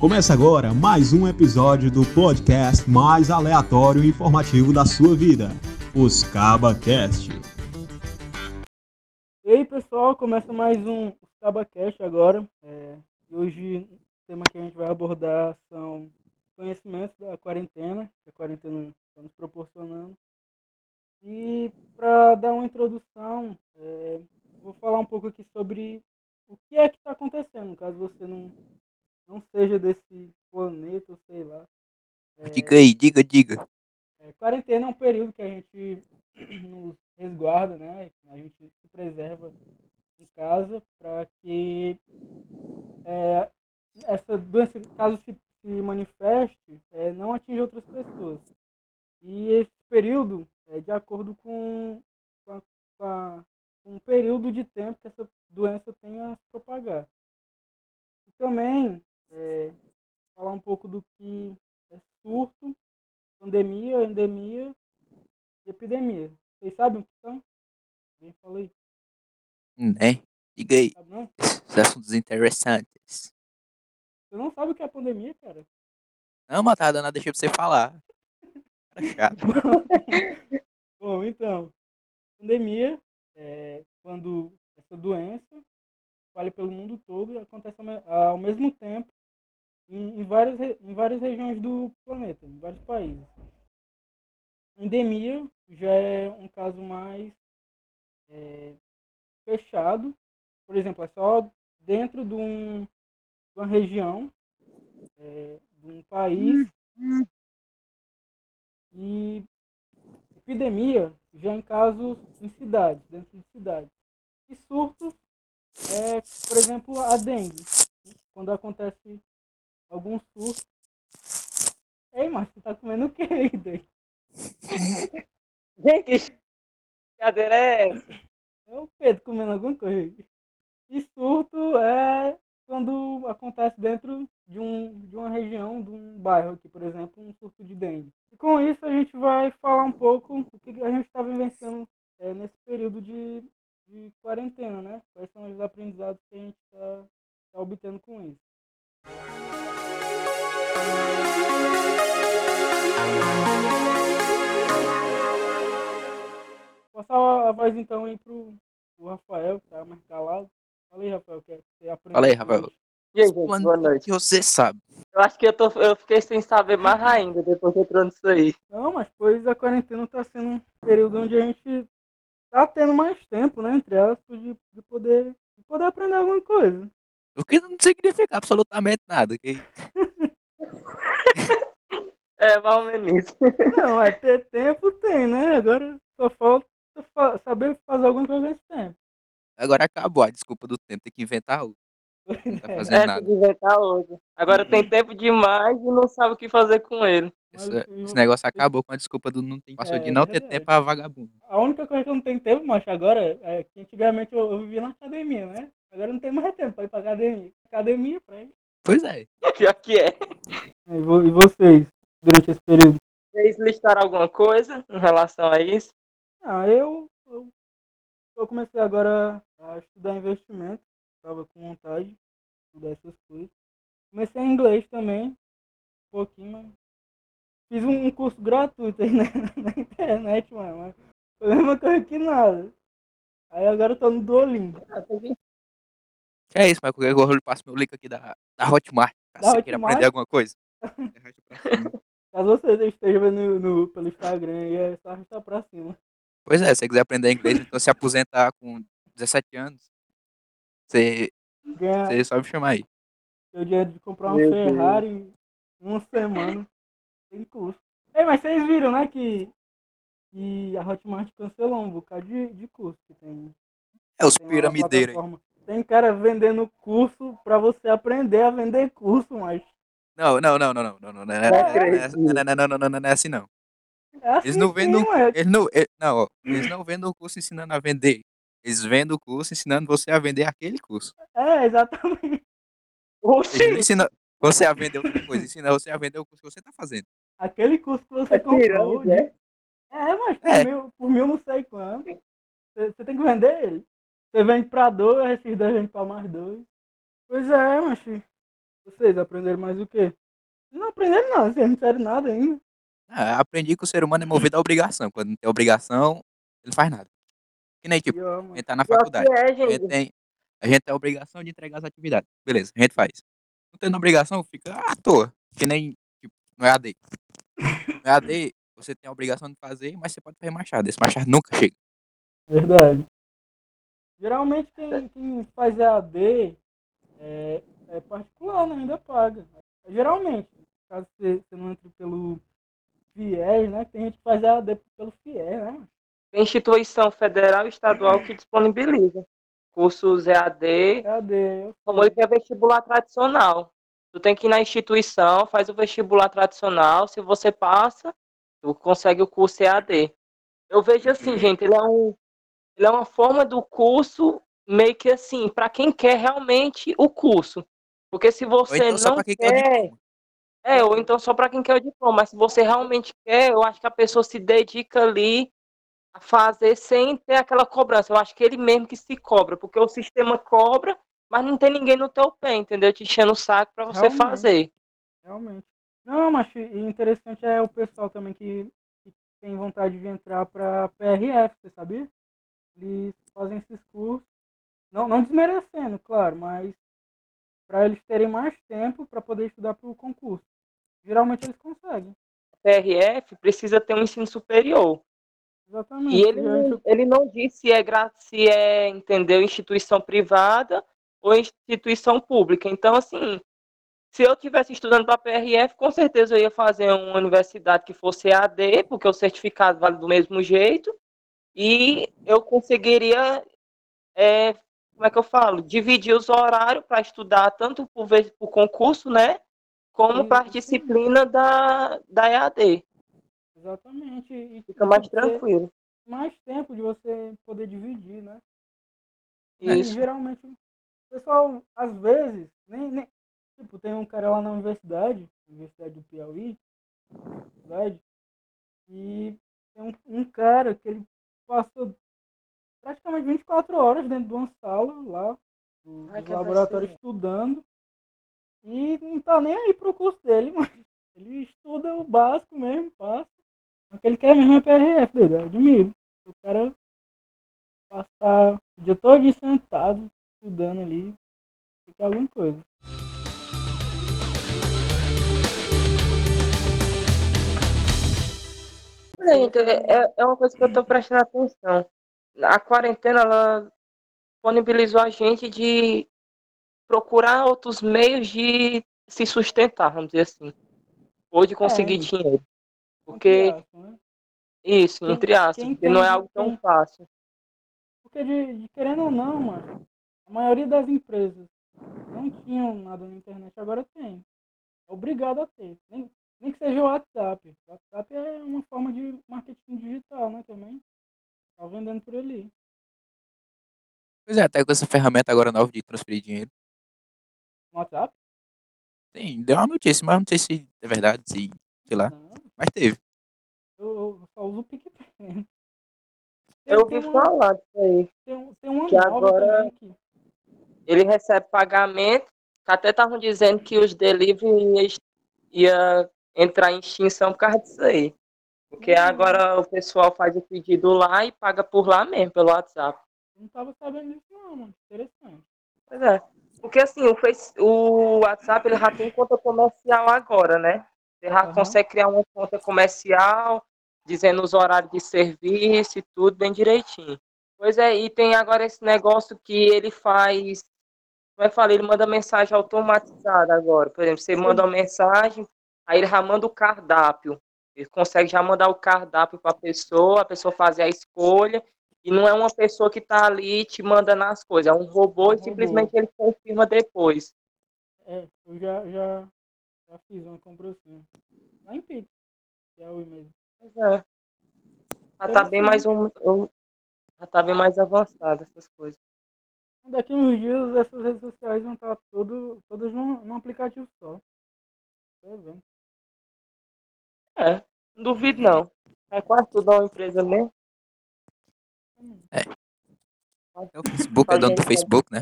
Começa agora mais um episódio do podcast mais aleatório e informativo da sua vida, os CabaCast. E aí pessoal, começa mais um CabaCast agora. É, hoje o tema que a gente vai abordar são conhecimentos da quarentena, que a quarentena está nos proporcionando. E para dar uma introdução, é, vou falar um pouco aqui sobre o que é que está acontecendo, caso você não, não seja desse planeta, sei lá. É, Diga aí, diga, diga. é, quarentena é um período que a gente nos resguarda, né? A gente se preserva em casa para que é, essa doença, caso se, se manifeste, é, não atinja outras pessoas. E esse período é de acordo com, com, a- com a- com o período de tempo que essa doença tem a se propagar. E também é, falar um pouco do que é surto, pandemia, endemia e epidemia. Vocês sabem o que são? Alguém fala aí? Né? Diga aí. Sabe não? Esses assuntos interessantes. Você não sabe o que é pandemia, cara? Não, Matada, não deixei pra você falar. Cara chato. Bom, então, pandemia é quando essa doença espalha pelo mundo todo e acontece ao mesmo tempo em, em várias, em várias regiões do planeta, em vários países. Endemia já é um caso mais é, fechado, por exemplo, é só dentro de, um, de uma região, é, de um país, e epidemia já em casos em cidades, dentro de cidades. E surtos é, por exemplo, a dengue. Quando acontece algum surto. Ei, mas você tá comendo o que aí, doido? Gente, que brincadeira é essa? É o Pedro comendo alguma coisa. E surto é pro, pro Rafael, que tá mais calado. Fala aí, Rafael, que você aprendeu. Fala aí, Rafael. E aí, gente, Quando boa noite. que você sabe? Eu acho que eu, tô, eu fiquei sem saber mais ainda depois que entrou nisso aí. Não, mas pois a quarentena tá sendo um período onde a gente tá tendo mais tempo, né? Entre aspas, de, de poder, de poder aprender alguma coisa. O que não significa absolutamente nada. que- É, mais ou menos isso. Não, é ter tempo tem, né? Agora só falta fa- saber fazer alguma coisa nesse tempo. Agora acabou a desculpa do tempo, tem que inventar outro. Não tá É, fazendo É, tem nada. que inventar hoje. Agora tem tempo demais e não sabe o que fazer com ele. mas Esse, eu- esse negócio acabou com a desculpa do não tem. Passou É, de não ter verdade. tempo a vagabundo. A única coisa que eu não tenho tempo, mas agora é que antigamente eu, eu vivia na academia, né? Agora não tem mais tempo pra ir pra academia. Academia pra ir. Pois é. Pior que é. E vo- e vocês, durante esse período? Vocês listaram alguma coisa em relação a isso? Ah, eu, eu, eu comecei agora a estudar investimento, estava com vontade de estudar essas coisas. Comecei em inglês também, um pouquinho, mas fiz um, curso gratuito aí na, na internet, mano, mas foi a mesma coisa que nada. Aí agora eu tô no Duolingo. É isso, mas qualquer coisa eu passo meu link aqui da, da Hotmart. Caso Da você queira Hotmart? aprender alguma coisa. Caso você esteja vendo no, no- pelo Instagram, aí é só arrastar pra cima. Pois é, se você quiser aprender inglês, então se aposentar com 17 anos, você, Ganhar você só me chamar aí. o dinheiro de comprar uma Meu. Ferrari em uma semana. Sem custo. Ei, mas vocês viram, né, que, que a Hotmart cancelou um bocado de, de curso que tem. É os tem piramideiros. Tem cara vendendo curso pra você aprender a vender curso, mas Não, não, não, não, não, não, não, não, não, Não não, acredito. não, não, não, não, não, não, não é assim não. é assim Eles não vendem, ué. eles não, eh, não, eles não vendem o curso ensinando a vender. Eles vendem o curso ensinando você a vender aquele curso. É, exatamente. Oxi! você a vender outra coisa, ensina você a vender o curso que você tá fazendo. Aquele curso que você É comprou. pirâmide, de- é? É, mas por, É. Mil, por mil não sei quanto. Você, você tem que vender ele. Você vende pra dois, esses dois vendem pra mais dois. Pois é, mas Vocês aprenderam mais o quê? Não aprenderam nada, vocês não fizeram nada ainda. Ah, aprendi que o ser humano é movido à obrigação. Quando não tem obrigação, ele não faz nada. Que nem, tipo, Pior, a gente tá na faculdade. é, A gente, gente. tem, a gente tem a obrigação de entregar as atividades. Beleza, a gente faz. Não tendo obrigação, fica à toa. Que nem, tipo, no EAD. No EAD, você tem a obrigação de fazer, mas você pode fazer machado. Esse machado nunca chega. Verdade. Geralmente quem, quem faz EAD é, é particular, né? Ainda paga. Geralmente, caso você, você não entre pelo FIES, né? Tem gente que faz EAD pelo FIES, né? Tem instituição federal e estadual que disponibiliza cursos EAD, EAD, como ele que é vestibular tradicional. Tu tem que ir na instituição, faz o vestibular tradicional, se você passa, tu consegue o curso EAD. Eu vejo assim, gente, ele é, um, ele é uma forma do curso meio que assim, para quem quer realmente o curso. Porque se Ou você então não quer. É, ou então só para quem quer o diploma. Mas se você realmente quer, eu acho que a pessoa se dedica ali a fazer sem ter aquela cobrança. Eu acho que ele mesmo que se cobra, porque o sistema cobra, mas não tem ninguém no teu pé, entendeu? Te enchendo o saco para você Realmente. fazer. Realmente. Não, mas interessante é o pessoal também que, que tem vontade de entrar para PRF, você sabia? Eles fazem esses cursos, não, não desmerecendo, claro, mas para eles terem mais tempo para poder estudar para o concurso. Geralmente eles conseguem. PRF precisa ter um ensino superior. Exatamente. E ele, não- ele não diz se é, se é, entendeu, instituição privada ou instituição pública. Então, assim, se eu tivesse estudando para PRF, com certeza eu ia fazer uma universidade que fosse EAD, porque o certificado vale do mesmo jeito, e eu conseguiria, é, como é que eu falo, dividir os horários para estudar tanto o concurso, né, como para a disciplina da, da EAD. Exatamente. E Fica mais ter tranquilo. mais tempo de você poder dividir, né? É E Isso. geralmente, o pessoal, às vezes, nem, nem. Tipo, tem um cara lá na universidade, Universidade do Piauí, universidade, e tem um, um cara que ele passou praticamente 24 horas dentro de uma sala lá, do, Ai, do laboratório estudando, e não tá nem aí pro curso dele, mas ele estuda o básico mesmo, passa. Mas que ele quer mesmo é PRF, doido, eu admiro. O cara passar o dia todo sentado, estudando ali, fica alguma coisa. Gente, é, é uma coisa que eu estou prestando atenção. A quarentena, ela disponibilizou a gente de procurar outros meios de se sustentar, vamos dizer assim. Ou de conseguir É. dinheiro. Porque, aspas, né? isso, Quem- entre aspas, porque não é algo tão fácil. Porque de, de querendo ou não, mano, a maioria das empresas não tinham nada na internet, agora tem. É obrigado a ter. Nem, nem que seja o WhatsApp. O WhatsApp é uma forma de marketing digital, né, também. Tá vendendo por ali. Pois é, até com essa ferramenta agora nova de transferir dinheiro. No WhatsApp? Sim, deu uma notícia, mas não sei se é verdade, se, sei lá. Não, Mas teve. eu, eu só uso o PicPay. Tem, Eu ouvi uma, falar disso aí. tem, um- tem uma que agora- Ele recebe pagamento, até estavam dizendo que os delivery ia, ia entrar em extinção por causa disso aí. Porque agora o pessoal faz o pedido lá e paga por lá mesmo, pelo WhatsApp. eu não tava sabendo disso não, mano. Interessante. Pois é. Porque assim, o, Face, o WhatsApp ele já tem conta comercial agora, né? Você já Aham. consegue criar uma conta comercial, dizendo os horários de serviço e tudo bem direitinho. Pois é, e tem agora esse negócio que ele faz. Como que fala? Ele manda mensagem automatizada agora. Por exemplo, você manda uma mensagem, aí ele já manda o cardápio. Ele consegue já mandar o cardápio para a pessoa, a pessoa fazer a escolha. E não é uma pessoa que está ali te mandando as coisas, é um robô É um e simplesmente ele confirma depois. É, eu já, já, já fiz uma compra assim. Lá em Pix. Que é o e-mail. Pois é. Já tá bem mais um, já tá bem mais avançado essas coisas. Daqui uns dias essas redes sociais vão estar todo, todas num, num aplicativo só. Tô vendo. É, não duvido não. É quase tudo uma empresa mesmo. É o Facebook, é dono do Facebook, né?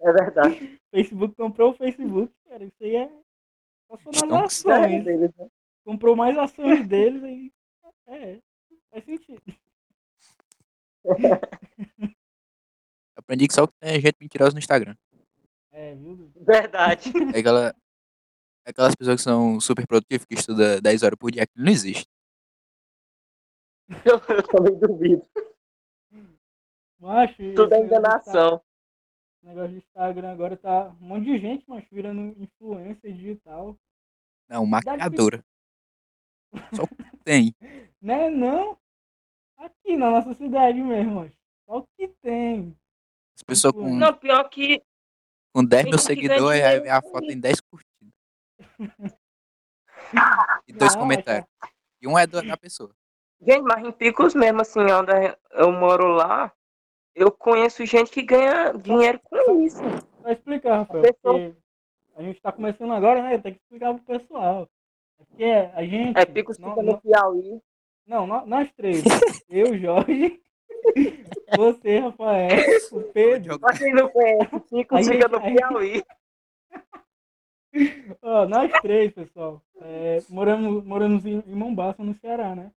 É verdade. Facebook comprou o Facebook, cara. Isso aí é. Só nas. É ações. deles, né? Comprou mais ações deles aí. É, faz sentido. Aprendi que só tem gente mentirosa no Instagram. É, viu? Verdade. É aquela, é aquelas pessoas que são super produtivas, que estudam 10 horas por dia, aquilo não existe. Eu, eu também duvido. Macho, Tudo é de Insta- enganação. esse negócio de Instagram agora tá um monte de gente, macho, virando influencer digital. Não, maquiadora. Só que tem. Né, não? Aqui na nossa cidade mesmo, macho. Só o que tem. As pessoas com, Não, pior que. com 10 mil Tem seguidores, a foto isso. em 10 curtidas. E dois Não, comentários. E um é do- da pessoa. Gente, mas em Picos mesmo, assim, onde eu moro lá, eu conheço gente que ganha dinheiro com isso. Vai explicar, Rafael. Pessoal. Porque a gente tá começando agora, né? Tem que explicar pro pessoal. É Porque a gente. É Picos nó- fica no Piauí. Não, nó- nós três. eu, Jorge, você, Rafael, o Pedro. Pra quem não conhece, Picos A fica no a Piauí. Ó, nós três, pessoal. É, moramos, moramos em, em Mombasa, no Ceará, né?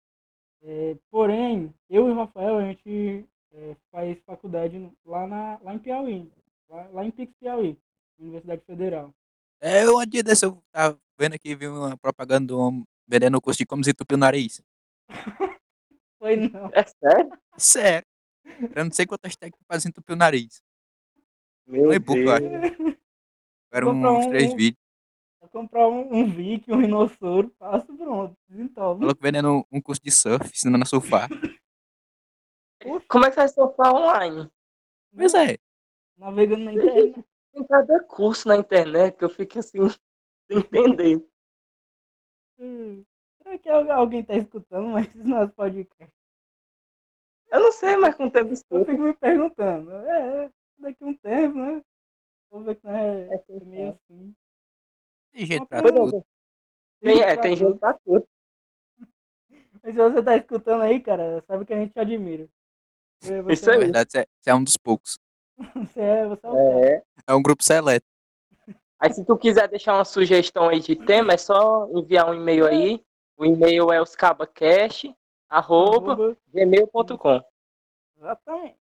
É, porém, eu e o Rafael, a gente é, faz faculdade lá, na, lá em Piauí. Lá, lá em Pix, Piauí. Universidade Federal. É, um dia desse eu tava vendo aqui, vi uma propaganda do homem vendendo o curso de como desentupir o nariz. Foi não. É sério? Sério. Eu não sei quantas técnicas pra desentupir o nariz. Meu Um e-book, eu acho. Comprar uns um- três vídeos. Comprar um, um Vic, um rinossoro, passo pronto. Desentope. Falou que vendendo um curso de surf, ensinando a surfar. Como é que vai surfar online? Pois é. Navegando na internet. Tem cada curso na internet que eu fico assim, sem entender. Hum, Será que al- alguém tá escutando, mas não pode. Eu não sei, mas com o tempo Eu escuto. fico me perguntando. É, daqui a um tempo, né? Vou ver não é, É, é meio assim. Tem gente pra é, tudo. Tem, é, tem gente pra tudo. Mas se você tá escutando aí, cara, sabe que a gente te admira. Você, Isso aí. verdade, você é, você é um dos poucos. Você é, você é cara. É. É um grupo seleto. Aí se tu quiser deixar uma sugestão aí de tema, é só enviar um e-mail aí. O e-mail é oscabacast.gmail.com. Exatamente.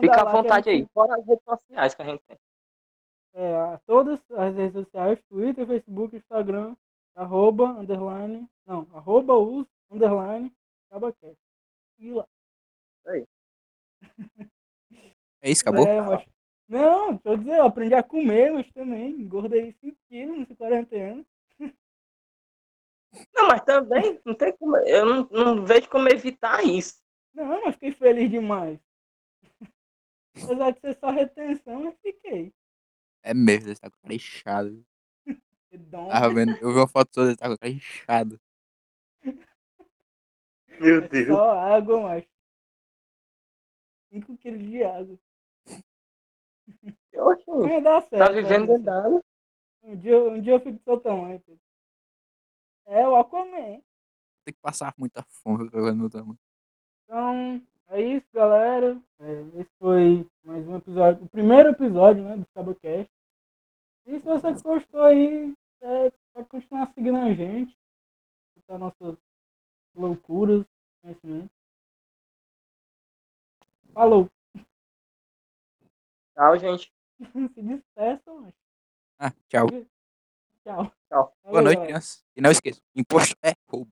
Fica à vontade gente- aí. Fora as redes sociais que a gente tem. É, a- todas as redes sociais, Twitter, Facebook, Instagram, arroba, underline, não, arroba us, underline, cabacast. E lá. É isso, acabou? É, mas... Não, deixa eu dizer, eu aprendi a comer, mas também engordei 5 quilos nesse quarentena. Não, mas também não tem como. Eu não, não vejo como evitar isso. Não, mas fiquei feliz demais. Apesar de ser só retenção, eu fiquei. É mesmo, ele tá com a cara inchada. Tava vendo, eu vi uma foto toda, ele tá com a cara inchada. Meu É Só água, mas 5 quilos de água. Oxe, Mas dá certo. tá vivendo andando. Um dia, um dia eu fico do seu tamanho. Pedro. É, o Aquaman. Tem que passar muita fome pra meu tamanho. Então, é isso, galera. É, esse foi mais um episódio, o primeiro episódio, né, do se você gostou aí, é, pode continuar seguindo a gente. Escutar nossas loucuras, conhecimento. Falou. Tchau, gente. Se despeça, mas Ah, tchau. tchau. Tchau. Boa noite, crianças. E não esqueça, imposto é roubo.